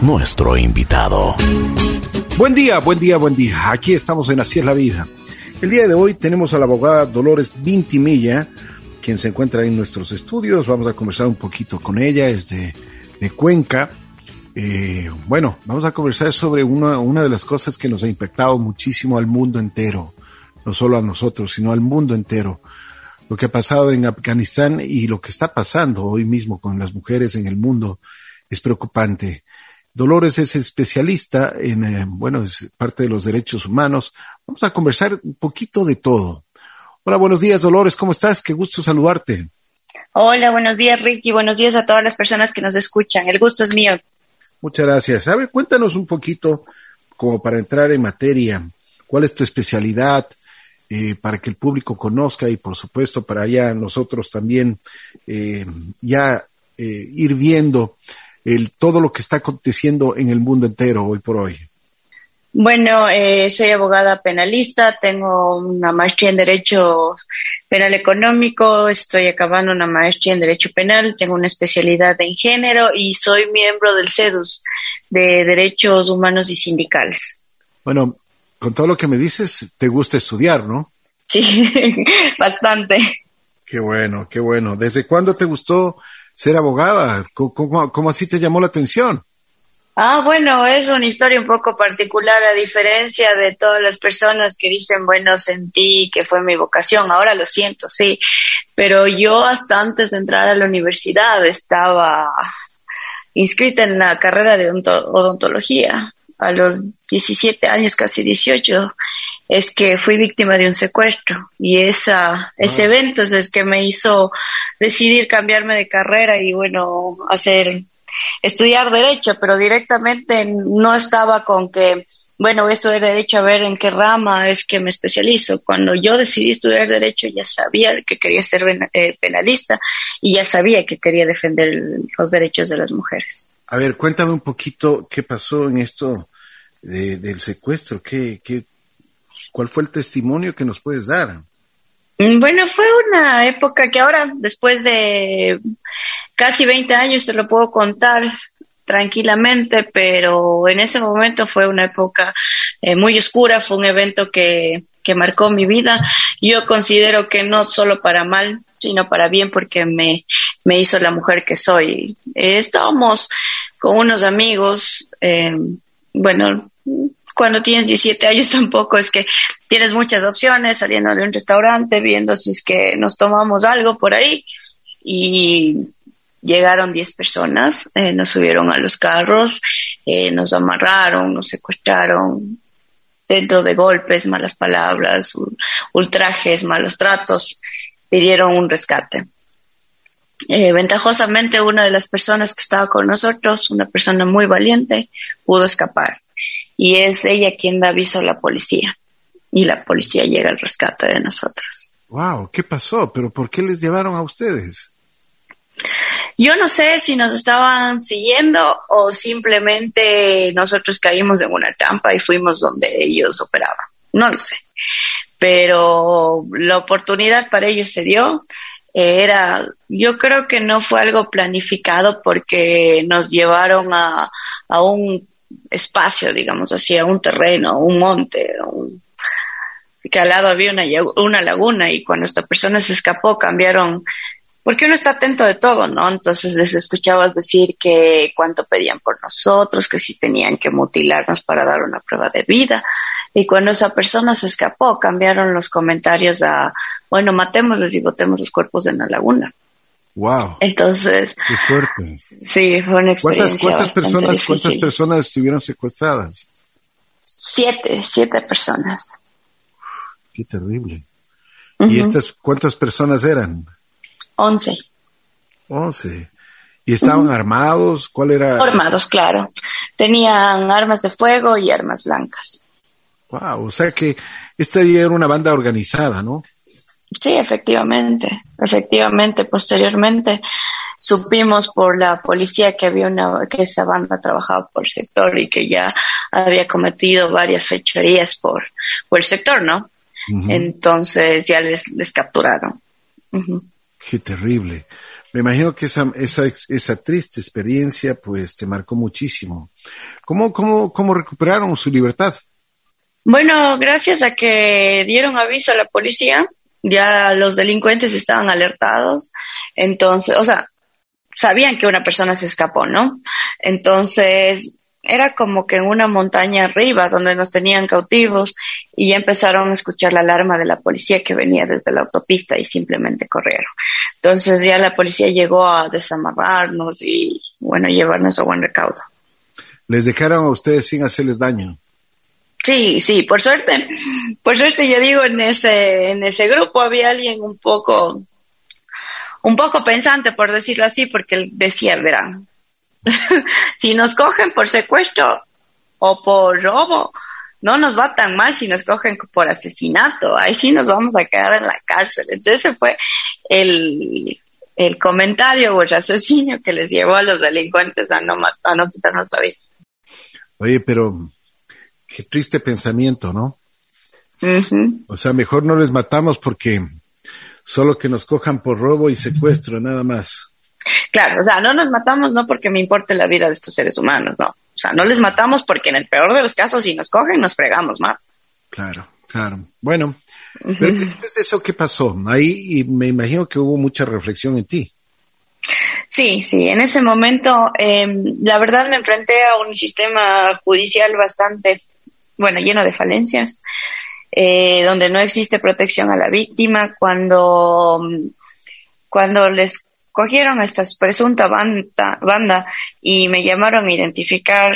nuestro invitado. Buen día, buen día, buen día. Aquí estamos en Así es la vida. El día de hoy tenemos a la abogada Dolores Vintimilla, quien se encuentra en nuestros estudios. Vamos a conversar un poquito con ella, es de, Cuenca. Eh, bueno, vamos a conversar sobre una, una de las cosas que nos ha impactado muchísimo al mundo entero, no solo a nosotros, sino al mundo entero lo que ha pasado en Afganistán y lo que está pasando hoy mismo con las mujeres en el mundo es preocupante. Dolores es especialista en, eh, bueno, es parte de los derechos humanos. Vamos a conversar un poquito de todo. Hola, buenos días, Dolores, ¿cómo estás? Qué gusto saludarte. Hola, buenos días, Ricky. Buenos días a todas las personas que nos escuchan. El gusto es mío. Muchas gracias. A ver, cuéntanos un poquito, como para entrar en materia, ¿cuál es tu especialidad? Eh, para que el público conozca y por supuesto para ya nosotros también eh, ya eh, ir viendo el, todo lo que está aconteciendo en el mundo entero hoy por hoy. Bueno, soy abogada penalista, tengo una maestría en Derecho Penal Económico, estoy acabando una maestría en Derecho Penal, tengo una especialidad en género y soy miembro del CEDUS de Derechos Humanos y Sindicales. Bueno, con todo lo que me dices, te gusta estudiar, ¿no? Sí, bastante. Qué bueno, qué bueno. ¿Desde cuándo te gustó ser abogada? ¿Cómo, así te llamó la atención? Ah, bueno, es una historia un poco particular a diferencia de todas las personas que dicen, bueno, sentí que fue mi vocación, ahora lo siento, sí, pero yo hasta antes de entrar a la universidad estaba inscrita en la carrera de odontología a los 17 años, casi 18, es que fui víctima de un secuestro y esa, ese ah. evento es el que me hizo decidir cambiarme de carrera y bueno, hacer, estudiar derecho, pero directamente no estaba con que, bueno, voy a estudiar derecho a ver en qué rama es que me especializo. Cuando yo decidí estudiar derecho ya sabía que quería ser eh, penalista y ya sabía que quería defender los derechos de las mujeres. A ver, cuéntame un poquito qué pasó en esto del secuestro, ¿Qué, qué, cuál fue el testimonio que nos puedes dar? Mm, bueno, fue una época que ahora, después de casi 20 años, te lo puedo contar tranquilamente, pero en ese momento fue una época eh, muy oscura, fue un evento que, que marcó mi vida. Yo considero que no solo para mal, sino para bien, porque me, me hizo la mujer que soy. Eh, estábamos con unos amigos, eh, bueno, cuando tienes 17 años tampoco es que tienes muchas opciones, saliendo de un restaurante, viendo si es que nos tomamos algo por ahí y llegaron 10 personas, eh, nos subieron a los carros, eh, nos amarraron, nos secuestraron dentro de golpes, malas palabras, ultrajes, malos tratos, pidieron un rescate. Eh, ventajosamente una de las personas que estaba con nosotros, una persona muy valiente, pudo escapar y es ella quien da aviso a la policía y la policía llega al rescate de nosotros. Wow, ¿qué pasó? ¿Pero por qué les llevaron a ustedes? Yo no sé si nos estaban siguiendo o simplemente nosotros caímos en una trampa y fuimos donde ellos operaban. No lo sé. Pero la oportunidad para ellos se dio. Era, yo creo que no fue algo planificado porque nos llevaron a, a un espacio, digamos así, a un terreno, un monte, que al lado había una, una laguna y cuando esta persona se escapó cambiaron, porque uno está atento de todo, ¿no? Entonces les escuchabas decir que cuánto pedían por nosotros, que si tenían que mutilarnos para dar una prueba de vida. Y cuando esa persona se escapó, cambiaron los comentarios a, bueno, matémoslos y botemos los cuerpos en la laguna. Wow. Entonces. Qué fuerte. Sí, fue una experiencia. ¿Cuántas, personas, cuántas personas estuvieron secuestradas? Siete, siete personas. Qué terrible. ¿Y estas cuántas personas eran? Once. Once. ¿Y estaban armados? ¿Cuál era? Armados, claro. Tenían armas de fuego y armas blancas. Wow, o sea que esta era una banda organizada, ¿no? Sí, efectivamente, efectivamente. Posteriormente supimos por la policía que había una, que esa banda trabajaba por el sector y que ya había cometido varias fechorías por, por el sector, ¿no? Entonces ya les, les capturaron. Qué terrible. Me imagino que esa, esa, esa triste experiencia pues te marcó muchísimo. ¿Cómo, cómo, cómo recuperaron su libertad? Bueno, gracias a que dieron aviso a la policía, ya los delincuentes estaban alertados, entonces, o sea, sabían que una persona se escapó, ¿no? Entonces, era como que en una montaña arriba donde nos tenían cautivos y ya empezaron a escuchar la alarma de la policía que venía desde la autopista y simplemente corrieron. Entonces ya la policía llegó a desamarrarnos y bueno, llevarnos a buen recaudo. ¿Les dejaron a ustedes sin hacerles daño? Sí, sí, por suerte, por suerte yo digo en ese, en ese grupo había alguien un poco, un poco pensante por decirlo así, porque él decía, verán, si nos cogen por secuestro o por robo, no nos va tan mal si nos cogen por asesinato. Ahí sí nos vamos a quedar en la cárcel. Entonces ese fue el, el comentario o el raciocinio que les llevó a los delincuentes a no, a no quitarnos la vida. Oye, pero qué triste pensamiento, ¿no? O sea, mejor no les matamos porque solo que nos cojan por robo y secuestro, nada más. Claro, o sea, no nos matamos no porque me importe la vida de estos seres humanos, no. O sea, no les matamos porque en el peor de los casos, si nos cogen, nos fregamos más. Claro, claro. Bueno, pero después de eso, ¿qué pasó? Ahí me imagino que hubo mucha reflexión en ti. Sí, sí, en ese momento, em, la verdad me enfrenté a un sistema judicial bastante, bueno, lleno de falencias, eh, donde no existe protección a la víctima, cuando, cuando les cogieron a esta presunta banda, banda y me llamaron a identificar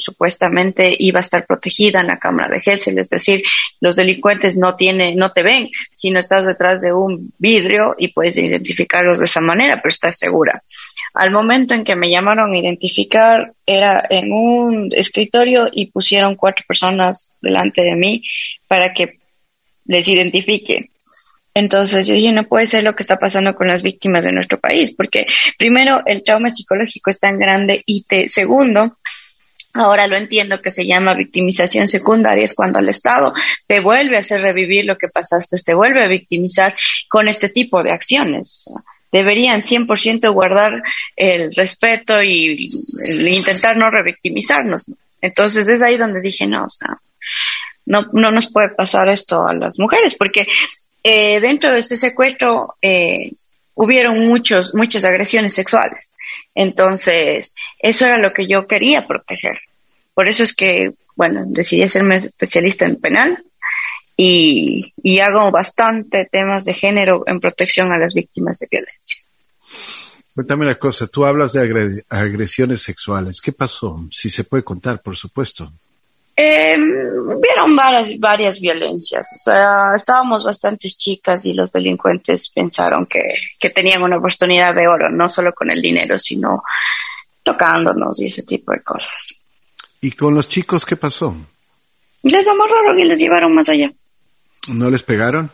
supuestamente iba a estar protegida en la cámara de Hessel, es decir, los delincuentes no tienen, no te ven, si no estás detrás de un vidrio y puedes identificarlos de esa manera, pero estás segura. Al momento en que me llamaron a identificar, era en un escritorio y pusieron cuatro personas delante de mí para que les identifique. Entonces yo dije, no puede ser lo que está pasando con las víctimas de nuestro país, porque primero el trauma psicológico es tan grande y te, segundo, Ahora lo entiendo que se llama victimización secundaria, es cuando el Estado te vuelve a hacer revivir lo que pasaste, te vuelve a victimizar con este tipo de acciones. Deberían 100% guardar el respeto y, intentar no revictimizarnos. Entonces es ahí donde dije, no, no, no nos puede pasar esto a las mujeres, porque eh, dentro de este secuestro eh, hubieron muchos, muchas agresiones sexuales. Entonces, eso era lo que yo quería proteger. Por eso es que, bueno, decidí hacerme especialista en penal y, y hago bastante temas de género en protección a las víctimas de violencia. Cuéntame una cosa, tú hablas de agresiones sexuales. ¿Qué pasó? Si se puede contar, por supuesto. Eh, vieron varias, varias violencias. O sea, estábamos bastantes chicas y los delincuentes pensaron que, que tenían una oportunidad de oro, no solo con el dinero, sino tocándonos y ese tipo de cosas. ¿Y con los chicos qué pasó? Les amarraron y les llevaron más allá. ¿No les pegaron?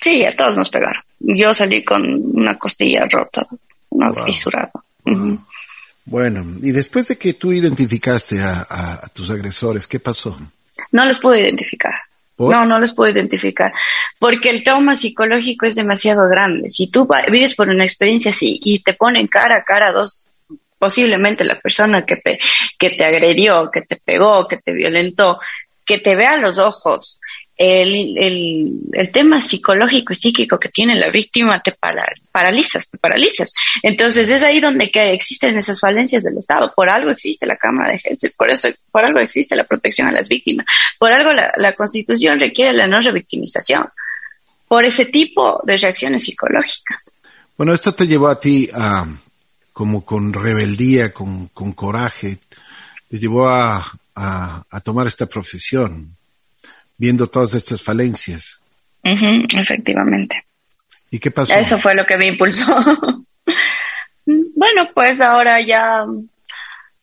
Sí, a todos nos pegaron. Yo salí con una costilla rota, una fisurada. Bueno, y después de que tú identificaste a, tus agresores, ¿qué pasó? No los pude identificar. No, no los puedo identificar. Porque el trauma psicológico es demasiado grande. Si tú vives por una experiencia así y te ponen cara a cara dos, posiblemente la persona que te, que te agredió, que te pegó, que te violentó, que te vea a los ojos, el, el, el, tema psicológico y psíquico que tiene la víctima te paralizas, te paralizas. Entonces es ahí donde que existen esas falencias del Estado. Por algo existe la Cámara de Helsing, por eso, por algo existe la protección a las víctimas, por algo la, la Constitución requiere la no revictimización, por ese tipo de reacciones psicológicas. Bueno, esto te llevó a ti a, como con rebeldía, con, con coraje, te llevó a, a tomar esta profesión viendo todas estas falencias. efectivamente. ¿Y qué pasó? Eso fue lo que me impulsó. bueno, pues ahora ya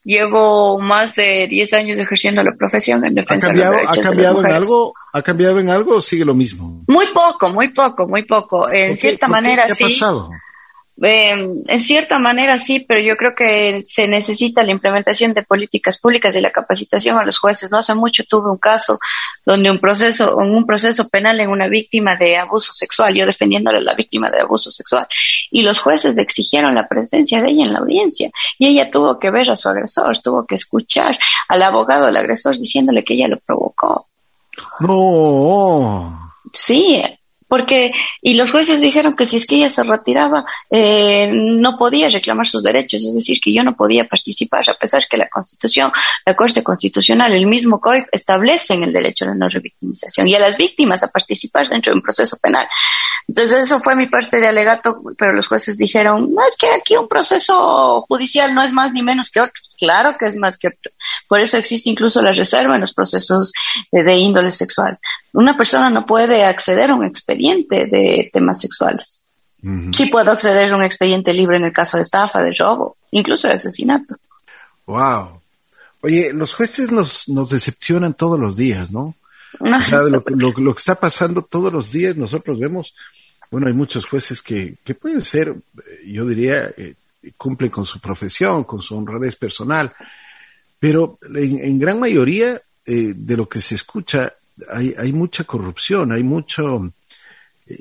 llevo más de 10 años ejerciendo la profesión en defensa ¿Ha cambiado, de los ¿ha cambiado en algo? ¿Ha cambiado en algo o sigue lo mismo? Muy poco, muy poco, muy poco. En cierta manera, qué, sí. ha pasado? Em, en cierta manera sí, pero yo creo que se necesita la implementación de políticas públicas y la capacitación a los jueces. No hace mucho tuve un caso donde un proceso, en un proceso penal en una víctima de abuso sexual, yo defendiéndole a la víctima de abuso sexual, y los jueces exigieron la presencia de ella en la audiencia y ella tuvo que ver a su agresor, tuvo que escuchar al abogado del agresor diciéndole que ella lo provocó. No. Sí, porque y los jueces dijeron que si es que ella se retiraba eh, no podía reclamar sus derechos, es decir, que yo no podía participar, a pesar que la Constitución, la Corte Constitucional, el mismo COIP establecen el derecho a la no revictimización y a las víctimas a participar dentro de un proceso penal. Entonces eso fue mi parte de alegato, pero los jueces dijeron, no, es que aquí un proceso judicial no es más ni menos que otro. Claro que es más que otro. Por eso existe incluso la reserva en los procesos de, índole sexual. Una persona no puede acceder a un expediente de temas sexuales. Sí puedo acceder a un expediente libre en el caso de estafa, de robo, incluso de asesinato. Wow. Oye, los jueces nos, nos decepcionan todos los días, ¿no? o sea, lo, lo, que está pasando todos los días, nosotros vemos, bueno, hay muchos jueces que, que pueden ser, eh, yo diría, eh, cumplen con su profesión, con su honradez personal, pero en, gran mayoría eh, de lo que se escucha hay, hay mucha corrupción, hay mucho,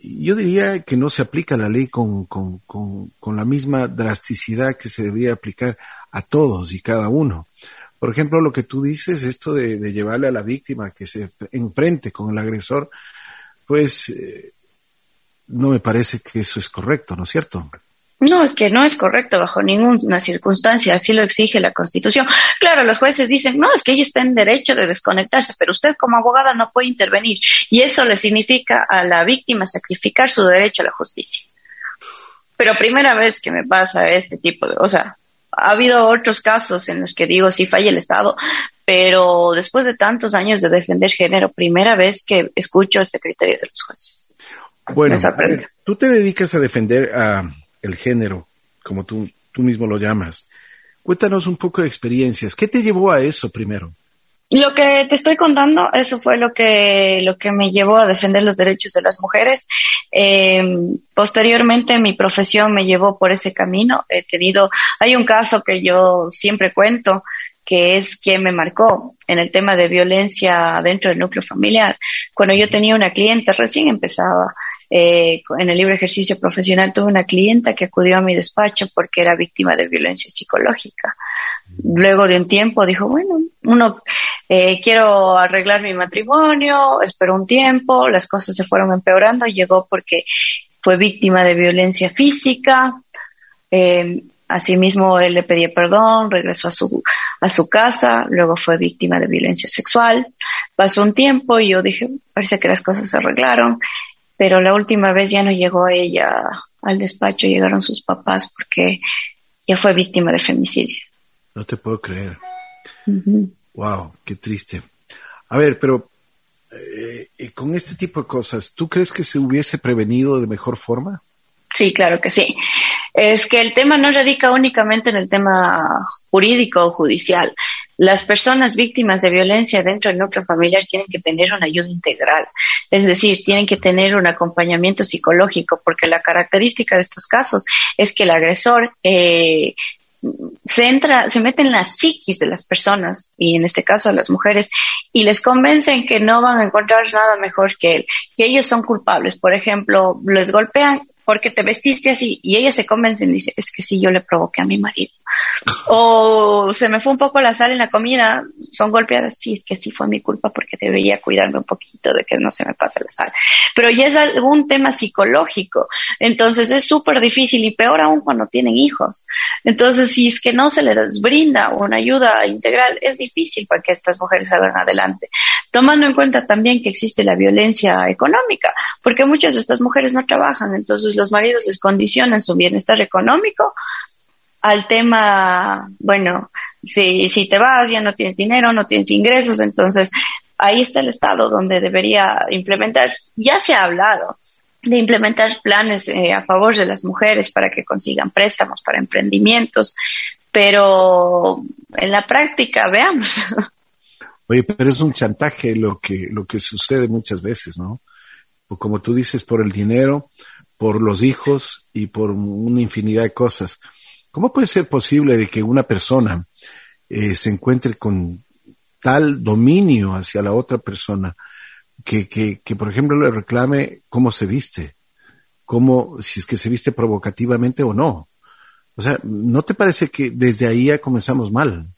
yo diría que no se aplica la ley con, con, con, la misma drasticidad que se debería aplicar a todos y cada uno. Por ejemplo, lo que tú dices, esto de, llevarle a la víctima que se enfrente con el agresor, pues eh, no me parece que eso es correcto, ¿no es cierto? No, es que no es correcto bajo ninguna circunstancia, así lo exige la Constitución. Claro, los jueces dicen, no, es que ella está en derecho de desconectarse, pero usted como abogada no puede intervenir. Y eso le significa a la víctima sacrificar su derecho a la justicia. Pero primera vez que me pasa este tipo de, o sea, ha habido otros casos en los que digo sí falla el Estado, pero después de tantos años de defender género, primera vez que escucho este criterio de los jueces. Bueno, tú te dedicas a defender a el género, como tú, tú mismo lo llamas. Cuéntanos un poco de experiencias. ¿Qué te llevó a eso primero? Lo que te estoy contando, eso fue lo que, lo que me llevó a defender los derechos de las mujeres. Eh, posteriormente mi profesión me llevó por ese camino. He tenido, hay un caso que yo siempre cuento, que es quien me marcó en el tema de violencia dentro del núcleo familiar. Cuando yo tenía una cliente, recién empezaba, eh, en el libre ejercicio profesional tuve una clienta que acudió a mi despacho porque era víctima de violencia psicológica. Luego de un tiempo dijo, bueno, uno, eh, quiero arreglar mi matrimonio, esperó un tiempo, las cosas se fueron empeorando, llegó porque fue víctima de violencia física, eh, asimismo él le pedía perdón, regresó a su, a su casa, luego fue víctima de violencia sexual, pasó un tiempo y yo dije, parece que las cosas se arreglaron, pero la última vez ya no llegó ella al despacho, llegaron sus papás porque ya fue víctima de femicidio. No te puedo creer. Wow, qué triste. A ver, pero eh, con este tipo de cosas, ¿tú crees que se hubiese prevenido de mejor forma? Sí, claro que sí. Es que el tema no radica únicamente en el tema jurídico o judicial. Las personas víctimas de violencia dentro del núcleo familiar tienen que tener una ayuda integral, es decir, tienen que tener un acompañamiento psicológico, porque la característica de estos casos es que el agresor eh, se entra, se mete en la psiquis de las personas, y en este caso a las mujeres, y les convencen que no van a encontrar nada mejor que él, que ellos son culpables. Por ejemplo, les golpean porque te vestiste así y ella se convence y dice, es que sí, yo le provoqué a mi marido. o se me fue un poco la sal en la comida, son golpeadas, sí, es que sí fue mi culpa porque debería cuidarme un poquito de que no se me pase la sal. Pero ya es algún tema psicológico, entonces es súper difícil y peor aún cuando tienen hijos. Entonces, si es que no se les brinda una ayuda integral, es difícil para que estas mujeres salgan adelante. Tomando en cuenta también que existe la violencia económica, porque muchas de estas mujeres no trabajan, entonces los maridos les condicionan su bienestar económico al tema, bueno, si, si te vas, ya no tienes dinero, no tienes ingresos, entonces ahí está el Estado donde debería implementar, ya se ha hablado de implementar planes eh, a favor de las mujeres para que consigan préstamos para emprendimientos, pero en la práctica, veamos. Oye, pero es un chantaje lo que, lo que sucede muchas veces, ¿no? O como tú dices, por el dinero, por los hijos y por una infinidad de cosas. ¿Cómo puede ser posible de que una persona eh, se encuentre con tal dominio hacia la otra persona que, que, que, por ejemplo, le reclame cómo se viste, cómo, si es que se viste provocativamente o no? O sea, ¿no te parece que desde ahí ya comenzamos mal?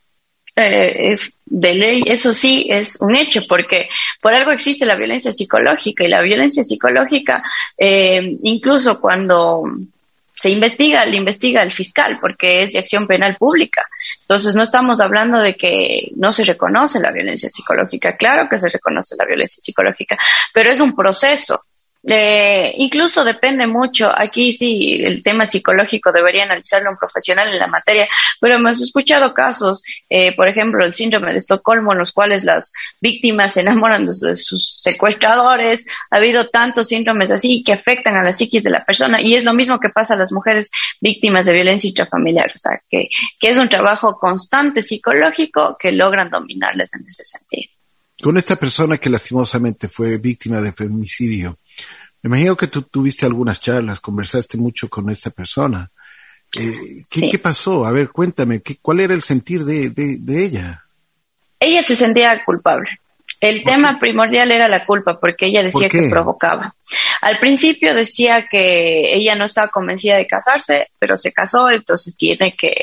Eh, de ley, eso sí es un hecho, porque por algo existe la violencia psicológica y la violencia psicológica, eh, incluso cuando se investiga, le investiga el fiscal, porque es de acción penal pública. Entonces, no estamos hablando de que no se reconoce la violencia psicológica. Claro que se reconoce la violencia psicológica, pero es un proceso. Eh, incluso depende mucho, aquí sí, el tema psicológico debería analizarlo un profesional en la materia, pero hemos escuchado casos, eh, por ejemplo, el síndrome de Estocolmo, en los cuales las víctimas se enamoran de sus secuestradores, ha habido tantos síndromes así que afectan a la psiquis de la persona y es lo mismo que pasa a las mujeres víctimas de violencia intrafamiliar, o sea, que, que es un trabajo constante psicológico que logran dominarles en ese sentido. Con esta persona que lastimosamente fue víctima de femicidio, me imagino que tú tuviste algunas charlas, conversaste mucho con esta persona. Eh, ¿qué, pasó? A ver, cuéntame, ¿qué, ¿cuál era el sentir de, ella? Ella se sentía culpable. El tema primordial era la culpa, porque ella decía que provocaba. Al principio decía que ella no estaba convencida de casarse, pero se casó, entonces tiene que,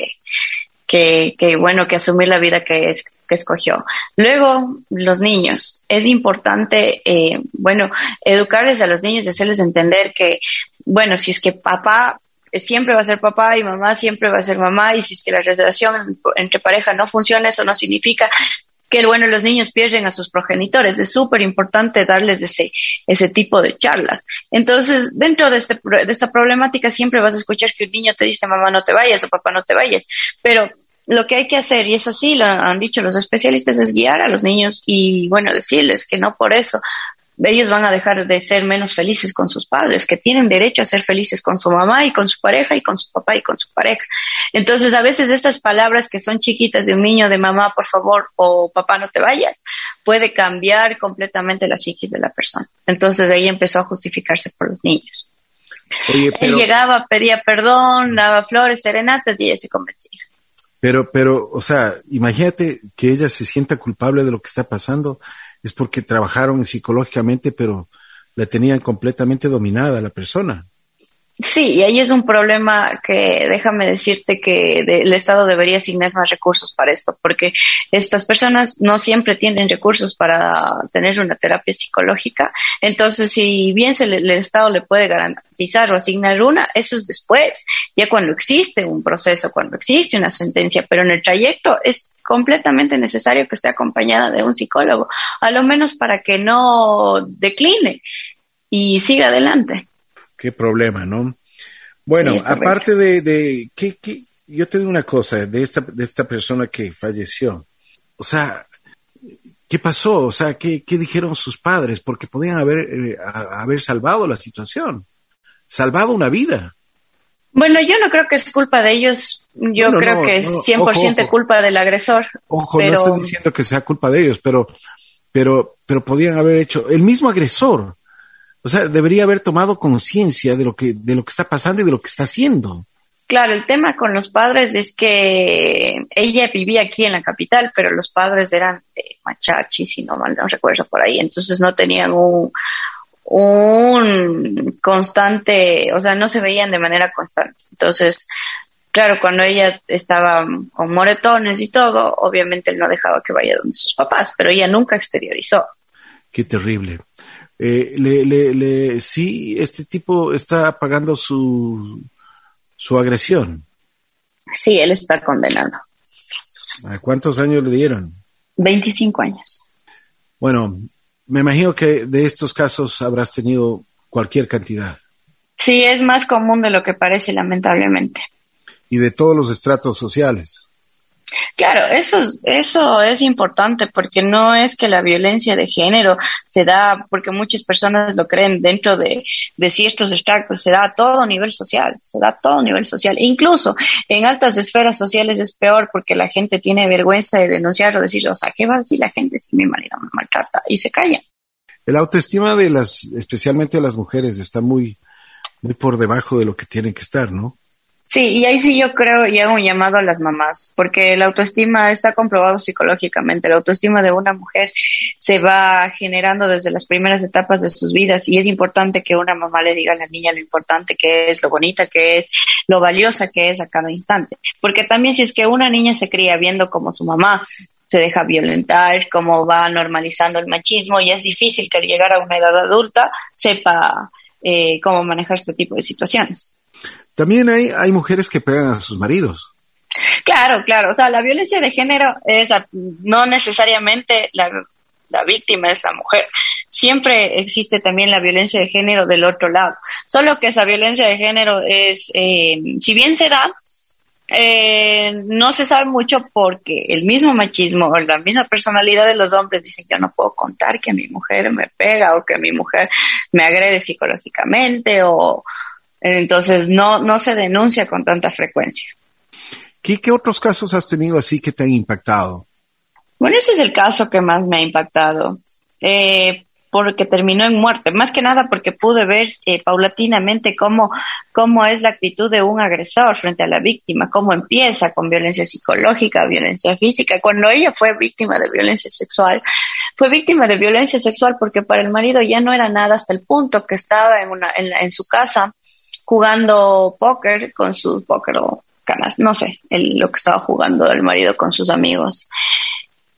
que, que bueno, que asumir la vida que es, que escogió. Luego, los niños. Es importante, eh, bueno, educarles a los niños y hacerles entender que, bueno, si es que papá siempre va a ser papá y mamá siempre va a ser mamá y si es que la relación entre pareja no funciona, eso no significa que bueno, los niños pierden a sus progenitores. Es súper importante darles ese, ese tipo de charlas. Entonces, dentro de, este, de esta problemática siempre vas a escuchar que un niño te dice, mamá, no te vayas o papá, no te vayas. Pero lo que hay que hacer, y es así, lo han dicho los especialistas, es guiar a los niños y, bueno, decirles que no por eso ellos van a dejar de ser menos felices con sus padres, que tienen derecho a ser felices con su mamá y con su pareja y con su papá y con su pareja. Entonces, a veces esas palabras que son chiquitas de un niño, de mamá, por favor, o papá, no te vayas, puede cambiar completamente la psiquis de la persona. Entonces, ahí empezó a justificarse por los niños. Él llegaba, pedía perdón, daba flores, serenatas y ella se convencía. Pero, pero, o sea, imagínate que ella se sienta culpable de lo que está pasando, es porque trabajaron psicológicamente, pero la tenían completamente dominada la persona. Sí, y ahí es un problema que déjame decirte que el Estado debería asignar más recursos para esto, porque estas personas no siempre tienen recursos para tener una terapia psicológica. Entonces, si bien se el Estado le puede garantizar o asignar una, eso es después, ya cuando existe un proceso, cuando existe una sentencia, pero en el trayecto es completamente necesario que esté acompañada de un psicólogo, a lo menos para que no decline y siga adelante qué problema, ¿no? Bueno, aparte de, de ¿qué, qué? yo te digo una cosa de esta, de esta persona que falleció. O sea, ¿qué pasó? O sea, ¿qué, qué dijeron sus padres? Porque podían haber, eh, haber salvado la situación, salvado una vida. Bueno, yo no creo que es culpa de ellos. Yo creo que es 100% culpa del agresor. Ojo, no estoy diciendo que sea culpa de ellos, pero, pero, pero podían haber hecho, el mismo agresor o sea, debería haber tomado conciencia de lo que de lo que está pasando y de lo que está haciendo. Claro, el tema con los padres es que ella vivía aquí en la capital, pero los padres eran de Machachi, si no mal no recuerdo por ahí, entonces no tenían un, un constante, o sea, no se veían de manera constante. Entonces, claro, cuando ella estaba con moretones y todo, obviamente él no dejaba que vaya donde sus papás, pero ella nunca exteriorizó. Qué terrible. Eh, le, le, le, sí, este tipo está pagando su, su agresión. Sí, él está condenado. ¿A cuántos años le dieron? 25 años. Bueno, me imagino que de estos casos habrás tenido cualquier cantidad. Sí, es más común de lo que parece, lamentablemente. Y de todos los estratos sociales. Claro, eso es, eso es importante porque no es que la violencia de género se da porque muchas personas lo creen dentro de, de ciertos extractos, se da a todo nivel social, se da a todo nivel social. Incluso en altas esferas sociales es peor porque la gente tiene vergüenza de denunciar o decir, o sea, ¿qué va a decir la gente si mi marido me maltrata? Y se callan. El autoestima de las, especialmente de las mujeres, está muy, muy por debajo de lo que tienen que estar, ¿no? Sí, y ahí sí yo creo y hago un llamado a las mamás, porque la autoestima está comprobado psicológicamente. La autoestima de una mujer se va generando desde las primeras etapas de sus vidas y es importante que una mamá le diga a la niña lo importante que es, lo bonita que es, lo valiosa que es a cada instante. Porque también si es que una niña se cría viendo como su mamá se deja violentar, cómo va normalizando el machismo y es difícil que al llegar a una edad adulta sepa eh, cómo manejar este tipo de situaciones. También hay, hay mujeres que pegan a sus maridos. Claro, claro. O sea, la violencia de género es no necesariamente la, la víctima es la mujer. Siempre existe también la violencia de género del otro lado. Solo que esa violencia de género es, eh, si bien se da, eh, no se sabe mucho porque el mismo machismo o la misma personalidad de los hombres dicen yo no puedo contar que mi mujer me pega o que mi mujer me agrede psicológicamente o, entonces no, no se denuncia con tanta frecuencia. ¿Qué, ¿Qué, otros casos has tenido así que te han impactado? Bueno, ese es el caso que más me ha impactado, eh, porque terminó en muerte, más que nada porque pude ver eh, paulatinamente cómo, cómo es la actitud de un agresor frente a la víctima, cómo empieza con violencia psicológica, violencia física. Cuando ella fue víctima de violencia sexual, fue víctima de violencia sexual porque para el marido ya no era nada hasta el punto que estaba en, una, en, en su casa jugando póker con sus póker o canas, no sé, lo que estaba jugando el marido con sus amigos.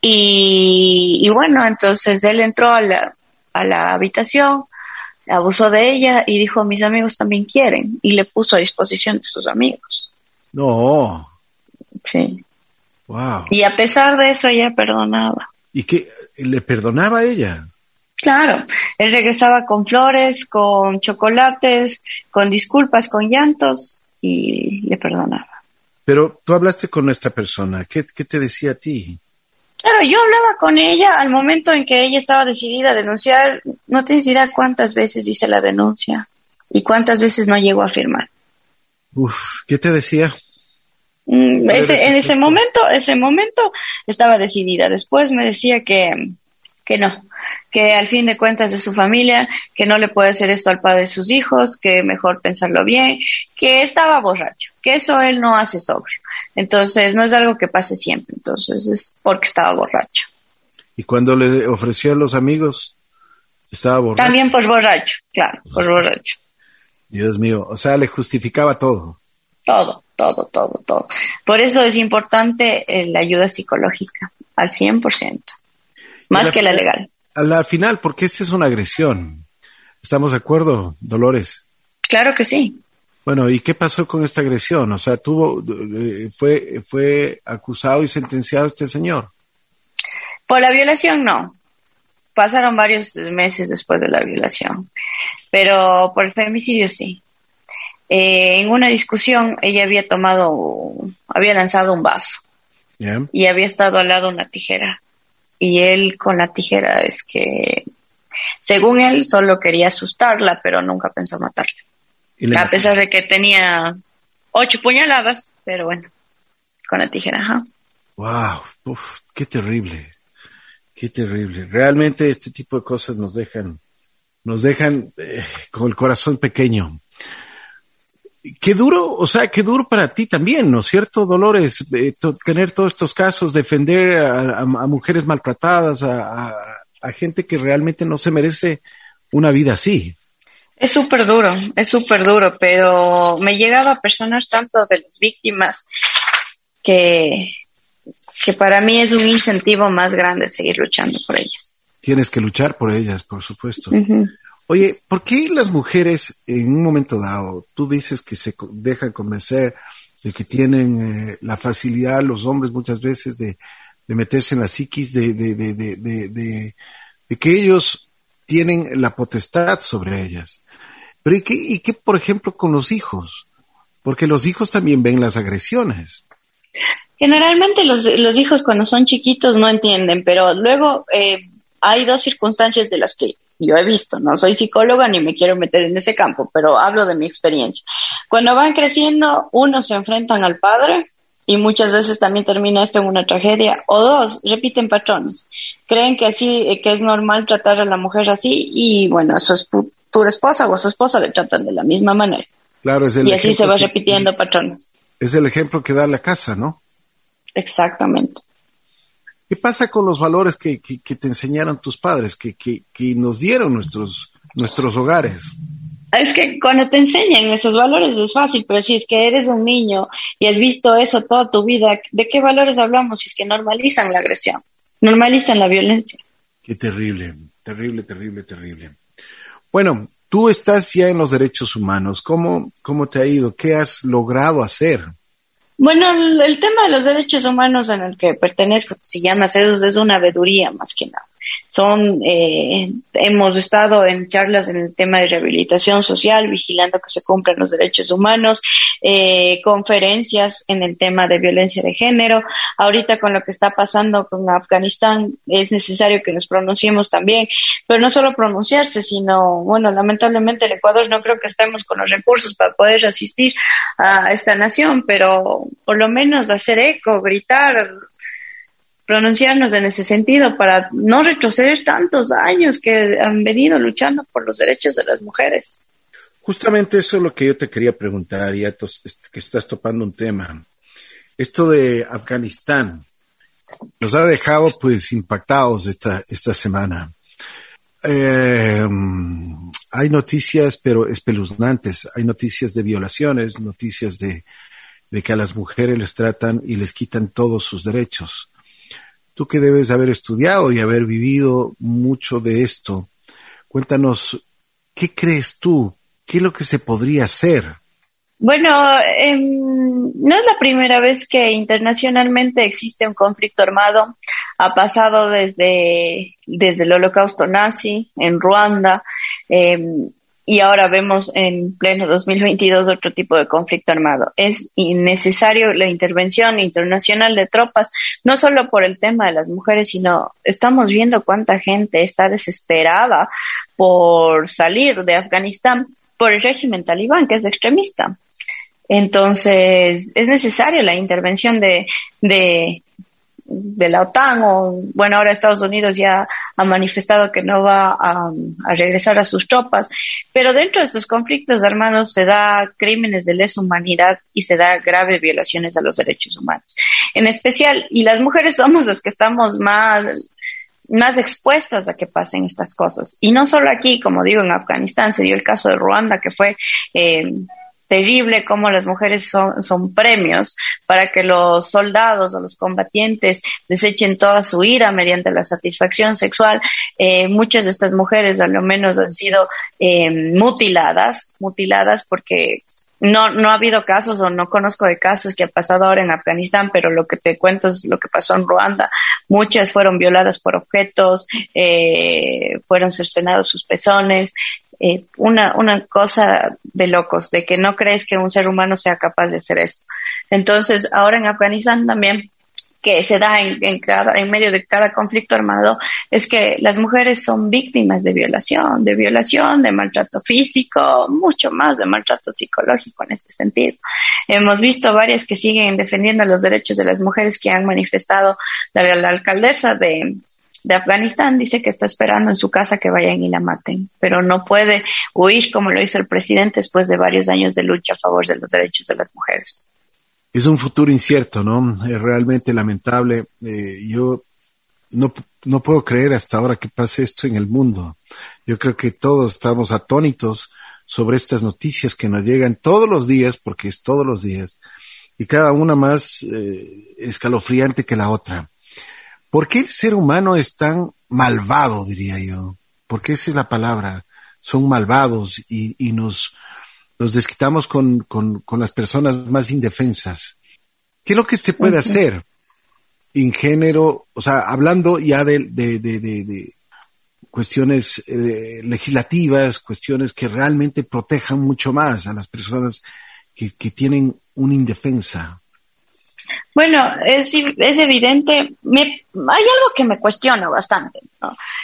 Y, bueno, entonces él entró a la, a la habitación, abusó de ella y dijo, mis amigos también quieren, y le puso a disposición de sus amigos. No. Sí. Wow. Y a pesar de eso ella perdonaba. ¿Y qué? ¿Le perdonaba a ella? Claro, él regresaba con flores, con chocolates, con disculpas, con llantos y le perdonaba. Pero tú hablaste con esta persona, ¿qué, te decía a ti? Claro, yo hablaba con ella al momento en que ella estaba decidida a denunciar. No tienes idea cuántas veces hice la denuncia y cuántas veces no llegó a firmar. Uf, ¿qué te decía? Mm, en ese momento, ese momento estaba decidida. Después me decía que, que no, que al fin de cuentas de su familia, que no le puede hacer esto al padre de sus hijos, que mejor pensarlo bien, que estaba borracho, que eso él no hace sobrio. Entonces, no es algo que pase siempre, entonces es porque estaba borracho. ¿Y cuando le ofreció a los amigos, estaba borracho? También por borracho, claro, por borracho. Dios mío, o sea, le justificaba todo. Todo, todo, todo, todo. Por eso es importante eh, la ayuda psicológica, al 100%. Más que la legal. A la final, porque esta es una agresión. ¿Estamos de acuerdo, Dolores? Claro que sí. Bueno, ¿y qué pasó con esta agresión? O sea, tuvo, eh, fue, fue acusado y sentenciado este señor. Por la violación, no. Pasaron varios meses después de la violación. Pero por el femicidio, sí. Eh, en una discusión, ella había tomado, había lanzado un vaso. Y había estado al lado una tijera y él con la tijera es que, según él, solo quería asustarla, pero nunca pensó matarla. A pesar de que tenía ocho puñaladas, pero bueno, con la tijera, ajá. Wow, qué terrible, qué terrible. Realmente este tipo de cosas nos dejan, nos dejan eh, con el corazón pequeño qué duro, o sea, qué duro para ti también, ¿no es cierto, Dolores? Eh, tener todos estos casos, defender a, mujeres maltratadas, a, gente que realmente no se merece una vida así. Es súper duro, es súper duro, pero me he llegado a personas tanto de las víctimas que, que para mí es un incentivo más grande seguir luchando por ellas. Tienes que luchar por ellas, por supuesto. Oye, ¿por qué las mujeres en un momento dado, tú dices que se dejan convencer de que tienen eh, la facilidad, los hombres muchas veces, de, meterse en la psiquis, de, de, de, que ellos tienen la potestad sobre ellas? Pero ¿y qué, ¿y qué, por ejemplo, con los hijos? Porque los hijos también ven las agresiones. Generalmente los, los hijos cuando son chiquitos no entienden, pero luego eh, hay dos circunstancias de las que yo he visto, no soy psicóloga ni me quiero meter en ese campo, pero hablo de mi experiencia. Cuando van creciendo, uno se enfrentan al padre y muchas veces también termina esto en una tragedia, o dos, repiten patrones. Creen que así, que es normal tratar a la mujer así y bueno, es tu esposa o a su esposa le tratan de la misma manera. Claro, es el y así se va repitiendo patrones. Es el ejemplo que da la casa, ¿no? Exactamente. ¿Qué pasa con los valores que, que, te enseñaron tus padres, que, que, nos dieron nuestros, nuestros hogares? Es que cuando te enseñan esos valores es fácil, pero si es que eres un niño y has visto eso toda tu vida, ¿de qué valores hablamos si es que normalizan la agresión, normalizan la violencia? Qué terrible, terrible, terrible, terrible. Bueno, tú estás ya en los derechos humanos. ¿Cómo, cómo te ha ido? ¿Qué has logrado hacer? Bueno, el, tema de los derechos humanos en el que pertenezco, se llama es una veeduría más que nada. Son, eh, hemos estado en charlas en el tema de rehabilitación social, vigilando que se cumplan los derechos humanos, eh, conferencias en el tema de violencia de género. Ahorita con lo que está pasando con Afganistán es necesario que nos pronunciemos también, pero no solo pronunciarse, sino, bueno, lamentablemente el Ecuador no creo que estemos con los recursos para poder asistir a esta nación, pero por lo menos hacer eco, gritar, pronunciarnos en ese sentido para no retroceder tantos años que han venido luchando por los derechos de las mujeres. Justamente eso es lo que yo te quería preguntar, ya que estás topando un tema. Esto de Afganistán nos ha dejado pues impactados esta, esta semana. Eh, hay noticias, pero espeluznantes. Hay noticias de violaciones, noticias de, de que a las mujeres les tratan y les quitan todos sus derechos. Tú que debes haber estudiado y haber vivido mucho de esto, cuéntanos, ¿qué crees tú? ¿Qué es lo que se podría hacer? Bueno, em, no es la primera vez que internacionalmente existe un conflicto armado. Ha pasado desde, desde el holocausto nazi en Ruanda, eh, y ahora vemos en pleno 2022 otro tipo de conflicto armado. Es innecesario la intervención internacional de tropas, no solo por el tema de las mujeres, sino estamos viendo cuánta gente está desesperada por salir de Afganistán por el régimen talibán, que es extremista. Entonces, es necesaria la intervención de, de, de la OTAN o, bueno, ahora Estados Unidos ya ha manifestado que no va a, regresar a sus tropas, pero dentro de estos conflictos armados se da crímenes de lesa humanidad y se da graves violaciones a los derechos humanos. En especial, y las mujeres somos las que estamos más más expuestas a que pasen estas cosas. Y no solo aquí, como digo, en Afganistán se dio el caso de Ruanda, que fue eh, terrible cómo las mujeres son, son premios para que los soldados o los combatientes desechen toda su ira mediante la satisfacción sexual. Eh, muchas de estas mujeres, al menos, han sido eh, mutiladas, mutiladas porque no, no ha habido casos o no conozco de casos que ha pasado ahora en Afganistán, pero lo que te cuento es lo que pasó en Ruanda. Muchas fueron violadas por objetos, eh, fueron cercenados sus pezones, eh, una, una cosa de locos, de que no crees que un ser humano sea capaz de hacer esto. Entonces, ahora en Afganistán también que se da en, en, cada, en medio de cada conflicto armado es que las mujeres son víctimas de violación, de violación, de maltrato físico, mucho más de maltrato psicológico en este sentido. Hemos visto varias que siguen defendiendo los derechos de las mujeres que han manifestado la alcaldesa de, de Afganistán dice que está esperando en su casa que vayan y la maten, pero no puede huir como lo hizo el presidente después de varios años de lucha a favor de los derechos de las mujeres. Es un futuro incierto, ¿no? Es realmente lamentable. Eh, yo no, no puedo creer hasta ahora que pase esto en el mundo. Yo creo que todos estamos atónitos sobre estas noticias que nos llegan todos los días, porque es todos los días, y cada una más eh, escalofriante que la otra. ¿Por qué el ser humano es tan malvado, diría yo? Porque esa es la palabra. Son malvados y, y nos, nos desquitamos con, con, con, las personas más indefensas. ¿Qué es lo que se puede hacer en género? O sea, hablando ya de, de, de, de cuestiones eh, legislativas, cuestiones que realmente protejan mucho más a las personas que, que tienen una indefensa. Bueno, es, es evidente, me, hay algo que me cuestiona bastante.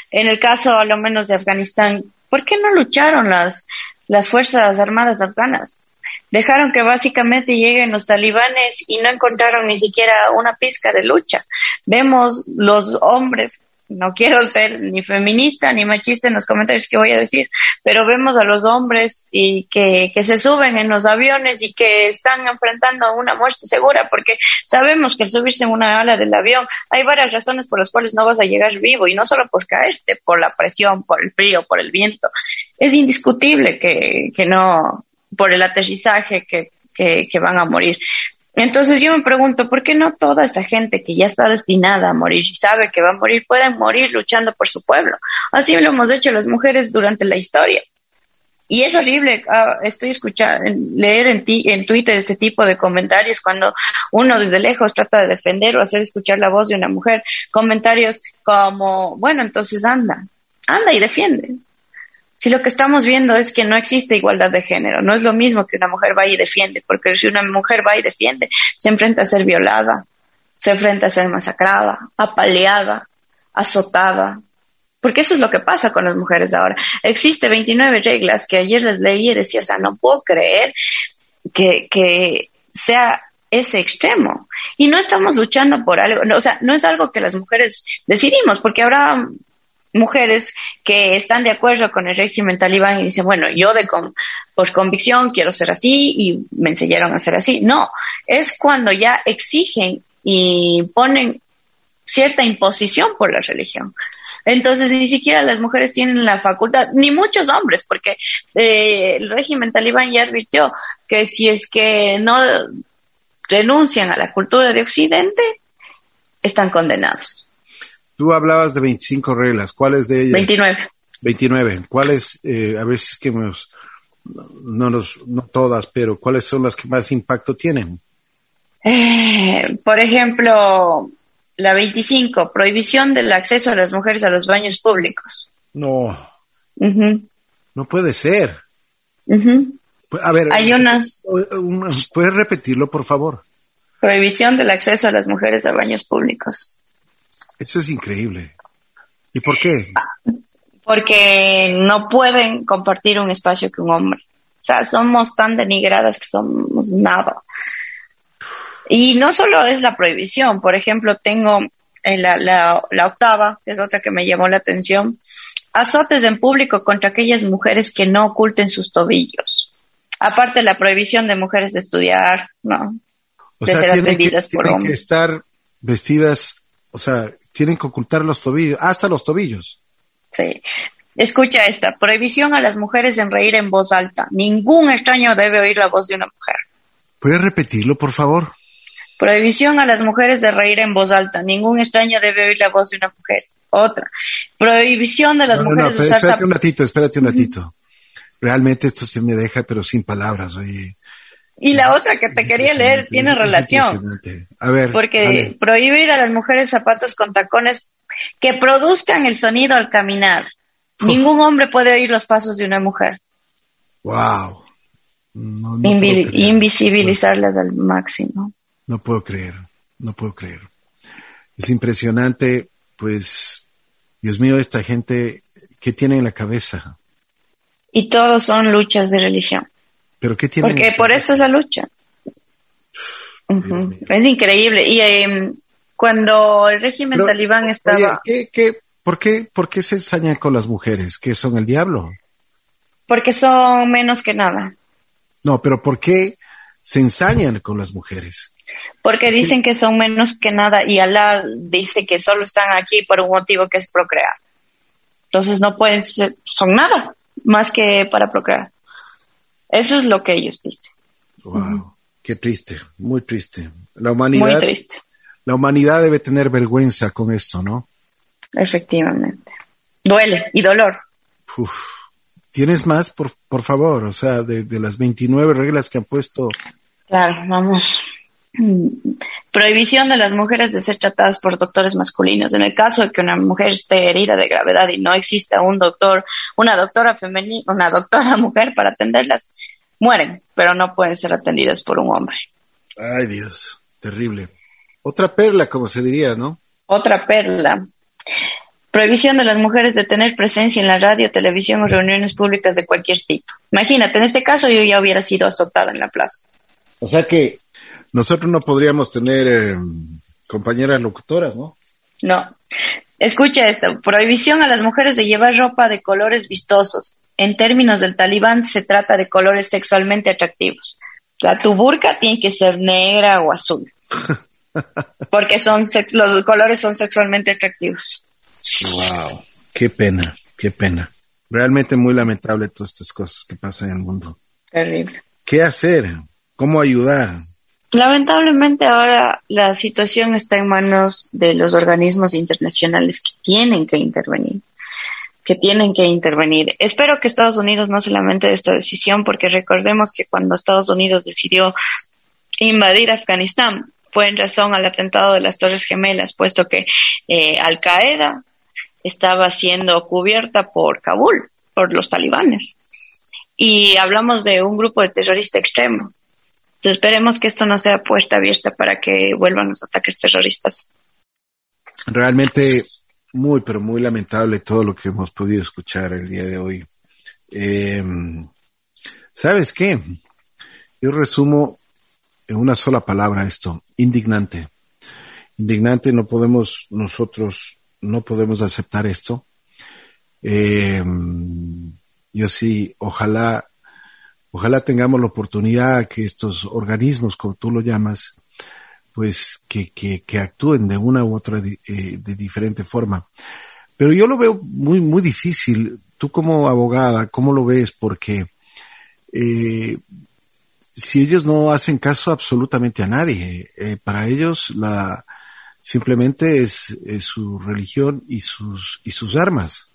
En el caso, a lo menos de Afganistán, ¿por qué no lucharon las, las Fuerzas Armadas afganas? Dejaron que básicamente lleguen los talibanes y no encontraron ni siquiera una pizca de lucha. Vemos los hombres no quiero ser ni feminista ni machista en los comentarios que voy a decir, pero vemos a los hombres y que, que se suben en los aviones y que están enfrentando una muerte segura, porque sabemos que al subirse en una ala del avión hay varias razones por las cuales no vas a llegar vivo y no solo por caerte, por la presión, por el frío, por el viento. Es indiscutible que, que no, por el aterrizaje que, que, que van a morir. Entonces yo me pregunto, ¿por qué no toda esa gente que ya está destinada a morir y sabe que va a morir, pueden morir luchando por su pueblo? Así lo hemos hecho las mujeres durante la historia. Y es horrible, ah, estoy escuchando, leer en, ti, en Twitter este tipo de comentarios cuando uno desde lejos trata de defender o hacer escuchar la voz de una mujer. Comentarios como, bueno, entonces anda, anda y defiende si lo que estamos viendo es que no existe igualdad de género, no es lo mismo que una mujer va y defiende, porque si una mujer va y defiende, se enfrenta a ser violada, se enfrenta a ser masacrada, apaleada, azotada, porque eso es lo que pasa con las mujeres ahora. Existe 29 reglas que ayer les leí y decía, o sea, no puedo creer que, que sea ese extremo. Y no estamos luchando por algo, o sea, no es algo que las mujeres decidimos, porque habrá mujeres que están de acuerdo con el régimen talibán y dicen, bueno, yo de por convicción quiero ser así y me enseñaron a ser así. No, es cuando ya exigen y ponen cierta imposición por la religión. Entonces, ni siquiera las mujeres tienen la facultad, ni muchos hombres, porque eh, el régimen talibán ya advirtió que si es que no renuncian a la cultura de Occidente, están condenados. Tú hablabas de 25 reglas. ¿Cuáles de ellas? 29. 29. ¿Cuáles? Eh, a ver si es que nos, no, nos, no todas, pero ¿cuáles son las que más impacto tienen? Eh, por ejemplo, la 25, prohibición del acceso de las mujeres a los baños públicos. No. No puede ser. A ver, hay unas. ¿Puedes repetirlo, por favor? Prohibición del acceso a las mujeres a baños públicos. Eso es increíble. ¿Y por qué? Porque no pueden compartir un espacio que un hombre. O sea, somos tan denigradas que somos nada. Y no solo es la prohibición, por ejemplo, tengo la, la, la octava, que es otra que me llamó la atención, azotes en público contra aquellas mujeres que no oculten sus tobillos. Aparte la prohibición de mujeres de estudiar, ¿no? O sea, tienen, que, tienen que estar vestidas, o sea, tienen que ocultar los tobillos, hasta los tobillos. Sí. Escucha esta, prohibición a las mujeres en reír en voz alta. Ningún extraño debe oír la voz de una mujer. ¿Puedes repetirlo, por favor? Prohibición a las mujeres de reír en voz alta. Ningún extraño debe oír la voz de una mujer. Otra. Prohibición de las mujeres de usar espérate un ratito, espérate un ratito. Realmente esto se me deja, pero sin palabras, oye. Y la otra que te quería leer tiene relación. A ver. Porque prohibir a las mujeres zapatos con tacones que produzcan el sonido al caminar. Ningún hombre puede oír los pasos de una mujer. Wow. invisibilizarlas al máximo. No puedo creer, no puedo creer. Es impresionante, pues, Dios mío, esta gente, ¿qué tiene en la cabeza? Y todos son luchas de religión. ¿Pero qué tiene? Porque por eso es la lucha. Es increíble. Y em, cuando el régimen talibán estaba... ¿qué, por, qué, ¿Por qué se ensañan con las mujeres? ¿Que son el diablo? Porque son menos que nada. No, pero ¿por qué se ensañan con las mujeres? Porque dicen que son menos que nada y Alá dice que solo están aquí por un motivo que es procrear. Entonces no pueden ser, son nada más que para procrear. Eso es lo que ellos dicen. Wow, qué triste, muy triste. La humanidad, muy triste. La humanidad debe tener vergüenza con esto, ¿no? Efectivamente. Duele y dolor. ¿Tienes más, por, por favor? O sea, de, de las 29 reglas que han puesto. Claro, vamos. Prohibición de las mujeres de ser tratadas por doctores masculinos. En el caso de que una mujer esté herida de gravedad y no exista un doctor, una doctora femenina, una doctora mujer para atenderlas, mueren, pero no pueden ser atendidas por un hombre. Ay Dios, terrible. Otra perla, como se diría, ¿no? Otra perla. Prohibición de las mujeres de tener presencia en la radio, televisión o reuniones públicas de cualquier tipo. Imagínate, en este caso yo ya hubiera sido azotada en la plaza. O sea que nosotros no podríamos tener eh, compañeras locutoras, ¿no? No. Escucha esto, prohibición a las mujeres de llevar ropa de colores vistosos. En términos del talibán se trata de colores sexualmente atractivos. La tuburca tiene que ser negra o azul. Porque son los colores son sexualmente atractivos. Wow, qué pena, qué pena. Realmente muy lamentable todas estas cosas que pasan en el mundo. Terrible. ¿Qué hacer? ¿Cómo ayudar? Lamentablemente ahora la situación está en manos de los organismos internacionales que tienen que intervenir, que tienen que intervenir. Espero que Estados Unidos no se lamente de esta decisión porque recordemos que cuando Estados Unidos decidió invadir Afganistán fue en razón al atentado de las Torres Gemelas, puesto que eh, Al Qaeda estaba siendo cubierta por Kabul, por los talibanes. Y hablamos de un grupo de terrorista extremo. Entonces esperemos que esto no sea puesta abierta para que vuelvan los ataques terroristas. Realmente muy, pero muy lamentable todo lo que hemos podido escuchar el día de hoy. Em, ¿Sabes qué? Yo resumo en una sola palabra esto, indignante. Indignante, no podemos nosotros, no podemos aceptar esto. Em, yo sí, ojalá Ojalá tengamos la oportunidad que estos organismos, como tú lo llamas, pues que, que, que actúen de una u otra de, eh, de, diferente forma. Pero yo lo veo muy, muy difícil. Tú como abogada, ¿cómo lo ves? Porque eh, si ellos no hacen caso absolutamente a nadie, eh, para ellos la simplemente es su religión y sus, y sus armas.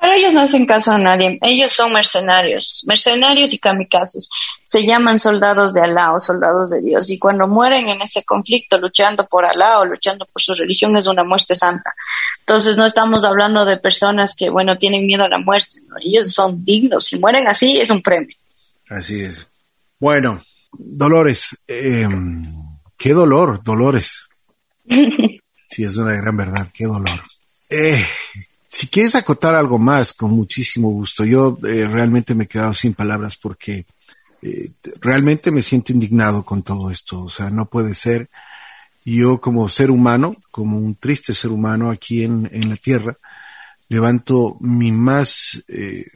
Pero ellos no hacen caso a nadie, ellos son mercenarios, mercenarios y kamikazes. Se llaman soldados de Alá o soldados de Dios y cuando mueren en ese conflicto luchando por Alá o luchando por su religión es una muerte santa. Entonces no estamos hablando de personas que, bueno, tienen miedo a la muerte, ellos son dignos, si mueren así es un premio. Así es. Bueno, Dolores, eh, qué dolor, Dolores. sí, es una gran verdad, qué dolor. Eh, si quieres acotar algo más, con muchísimo gusto. Yo eh, realmente me he quedado sin palabras porque eh, realmente me siento indignado con todo esto. O sea, no puede ser. Yo como ser humano, como un triste ser humano aquí en, en la tierra, levanto mi más eh,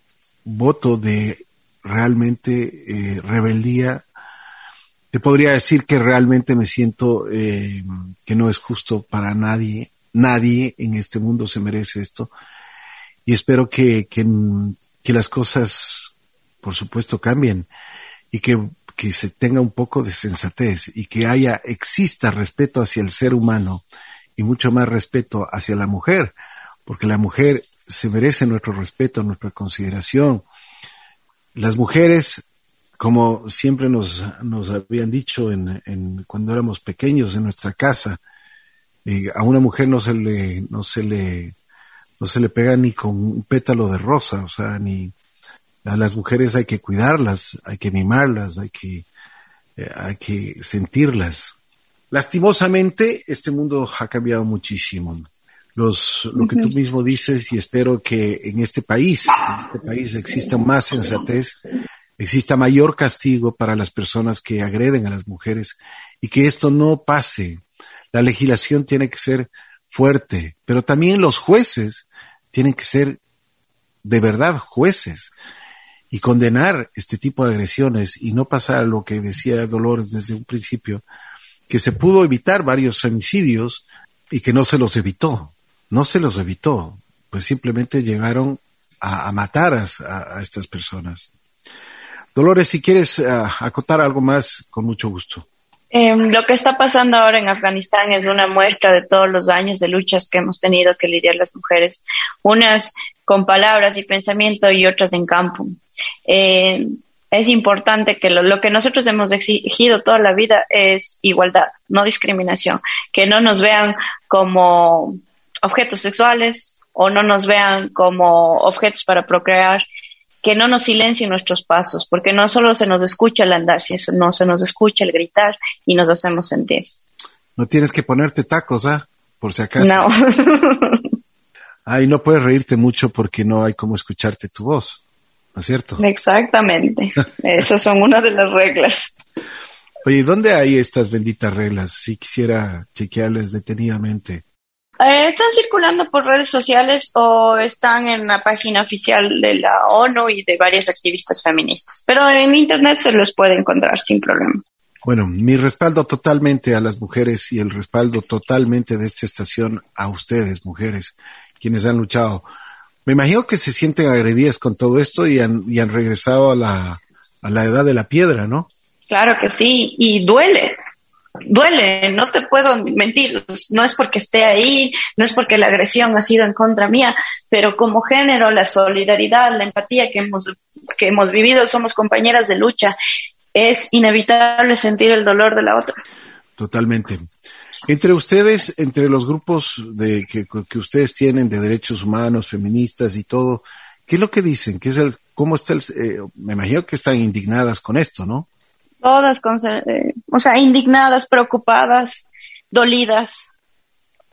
voto de realmente rebeldía. Te podría decir que realmente me siento que no es justo para nadie nadie en este mundo se merece esto. Y espero que, que, las cosas, por supuesto, cambien y que, que se tenga un poco de sensatez y que haya, exista respeto hacia el ser humano y mucho más respeto hacia la mujer, porque la mujer se merece nuestro respeto, nuestra consideración. Las mujeres, como siempre nos, nos habían dicho en, en, cuando éramos pequeños en nuestra casa, a una mujer no se le, no se le, no se le pega ni con un pétalo de rosa, o sea, ni a las mujeres hay que cuidarlas, hay que mimarlas, hay que, eh, hay que sentirlas. Lastimosamente, este mundo ha cambiado muchísimo. Los, lo que tú mismo dices y espero que en este país, en este país exista más sensatez, exista mayor castigo para las personas que agreden a las mujeres y que esto no pase la legislación tiene que ser fuerte, pero también los jueces tienen que ser de verdad jueces y condenar este tipo de agresiones y no pasar a lo que decía Dolores desde un principio, que se pudo evitar varios femicidios y que no se los evitó, no se los evitó, pues simplemente llegaron a, matar a, estas personas. Dolores, si quieres uh, acotar algo más, con mucho gusto. Eh, lo que está pasando ahora en Afganistán es una muestra de todos los años de luchas que hemos tenido que lidiar las mujeres, unas con palabras y pensamiento y otras en campo. Eh, es importante que lo, que nosotros hemos exigido toda la vida es igualdad, no discriminación, que no nos vean como objetos sexuales o no nos vean como objetos para procrear, que no nos silencien nuestros pasos, porque no solo se nos escucha el andar, sino se nos escucha el gritar y nos hacemos sentir. No tienes que ponerte tacos, ¿ah? Por si acaso. No. Ay, no puedes reírte mucho porque no hay cómo escucharte tu voz, ¿no es cierto? Exactamente. Esas son una de las reglas. Oye, ¿dónde hay estas benditas reglas? Si quisiera chequearles detenidamente. Eh, están circulando por redes sociales o están en la página oficial de la ONU y de varias activistas feministas, pero en Internet se los puede encontrar sin problema. Bueno, mi respaldo totalmente a las mujeres y el respaldo totalmente de esta estación a ustedes, mujeres, quienes han luchado. Me imagino que se sienten agredidas con todo esto y han, y han regresado a la, a la edad de la piedra, ¿no? Claro que sí, y duele, duele, no te puedo mentir, no es porque esté ahí, no es porque la agresión ha sido en contra mía, pero como género, la solidaridad, la empatía que hemos, que hemos vivido, somos compañeras de lucha es inevitable sentir el dolor de la otra. Totalmente. Entre ustedes, entre los grupos de, que, ustedes tienen de derechos humanos, feministas y todo, ¿qué es lo que dicen? ¿Qué es el, ¿Cómo está el...? Eh, me imagino que están indignadas con esto, ¿no? Todas, con, eh, o sea, indignadas, preocupadas, dolidas.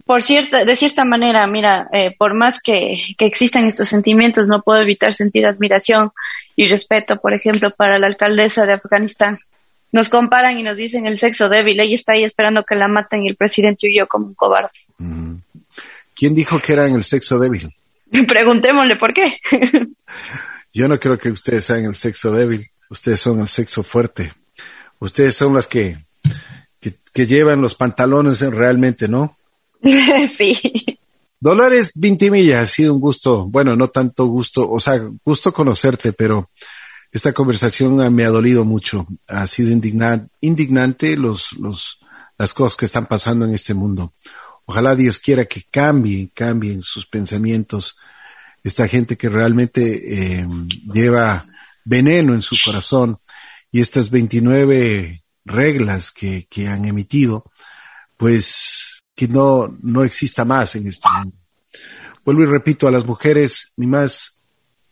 Por cierta, de cierta manera, mira, eh, por más que, que existan estos sentimientos, no puedo evitar sentir admiración y respeto, por ejemplo, para la alcaldesa de Afganistán. Nos comparan y nos dicen el sexo débil. Ella está ahí esperando que la maten y el presidente huyó como un cobarde. ¿Quién dijo que era en el sexo débil? Preguntémosle por qué. Yo no creo que ustedes sean el sexo débil. Ustedes son el sexo fuerte. Ustedes son las que, que, que llevan los pantalones realmente, ¿no? sí. Dolores Vintimilla, ha sido un gusto, bueno, no tanto gusto, o sea, gusto conocerte, pero esta conversación me ha dolido mucho. Ha sido indignante los, los, las cosas que están pasando en este mundo. Ojalá Dios quiera que cambien, cambien sus pensamientos. Esta gente que realmente eh, lleva veneno en su corazón y estas 29 reglas que, que han emitido, pues que no, no exista más en este mundo. Vuelvo y repito, a las mujeres mi más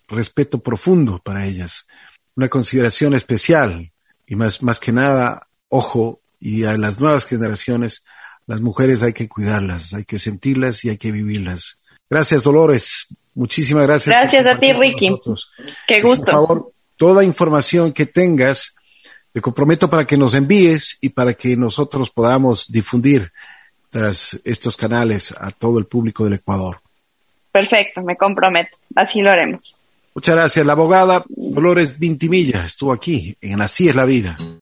respeto profundo para ellas, una consideración especial y más, más que nada, ojo, y a las nuevas generaciones, las mujeres hay que cuidarlas, hay que sentirlas y hay que vivirlas. Gracias, Dolores. Muchísimas gracias. Gracias a ti, Ricky. Qué gusto. Por favor, toda información que tengas, te comprometo para que nos envíes y para que nosotros podamos difundir tras estos canales a todo el público del Ecuador. Perfecto, me comprometo. Así lo haremos. Muchas gracias. La abogada Dolores Vintimilla estuvo aquí en Así es la vida.